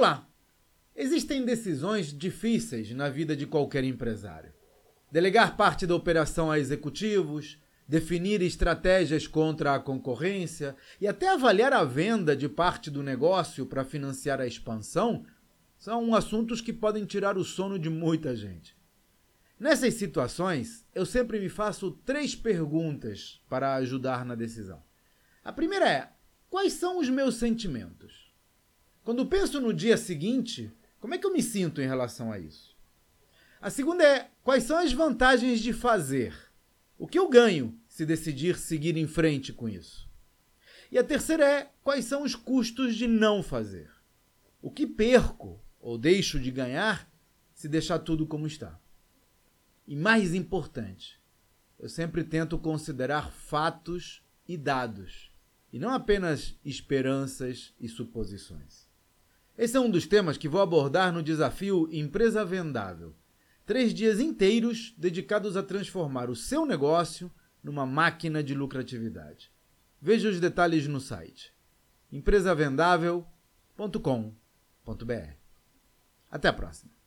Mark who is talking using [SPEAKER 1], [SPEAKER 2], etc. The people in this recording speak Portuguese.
[SPEAKER 1] Vamos lá. Existem decisões difíceis na vida de qualquer empresário. Delegar parte da operação a executivos, definir estratégias contra a concorrência e até avaliar a venda de parte do negócio para financiar a expansão são assuntos que podem tirar o sono de muita gente. Nessas situações, eu sempre me faço três perguntas para ajudar na decisão. A primeira é: quais são os meus sentimentos? Quando penso no dia seguinte, como é que eu me sinto em relação a isso? A segunda é: quais são as vantagens de fazer? O que eu ganho se decidir seguir em frente com isso? E a terceira é: quais são os custos de não fazer? O que perco ou deixo de ganhar se deixar tudo como está? E mais importante, eu sempre tento considerar fatos e dados, e não apenas esperanças e suposições. Esse é um dos temas que vou abordar no desafio Empresa Vendável. Três dias inteiros dedicados a transformar o seu negócio numa máquina de lucratividade. Veja os detalhes no site empresavendável.com.br. Até a próxima!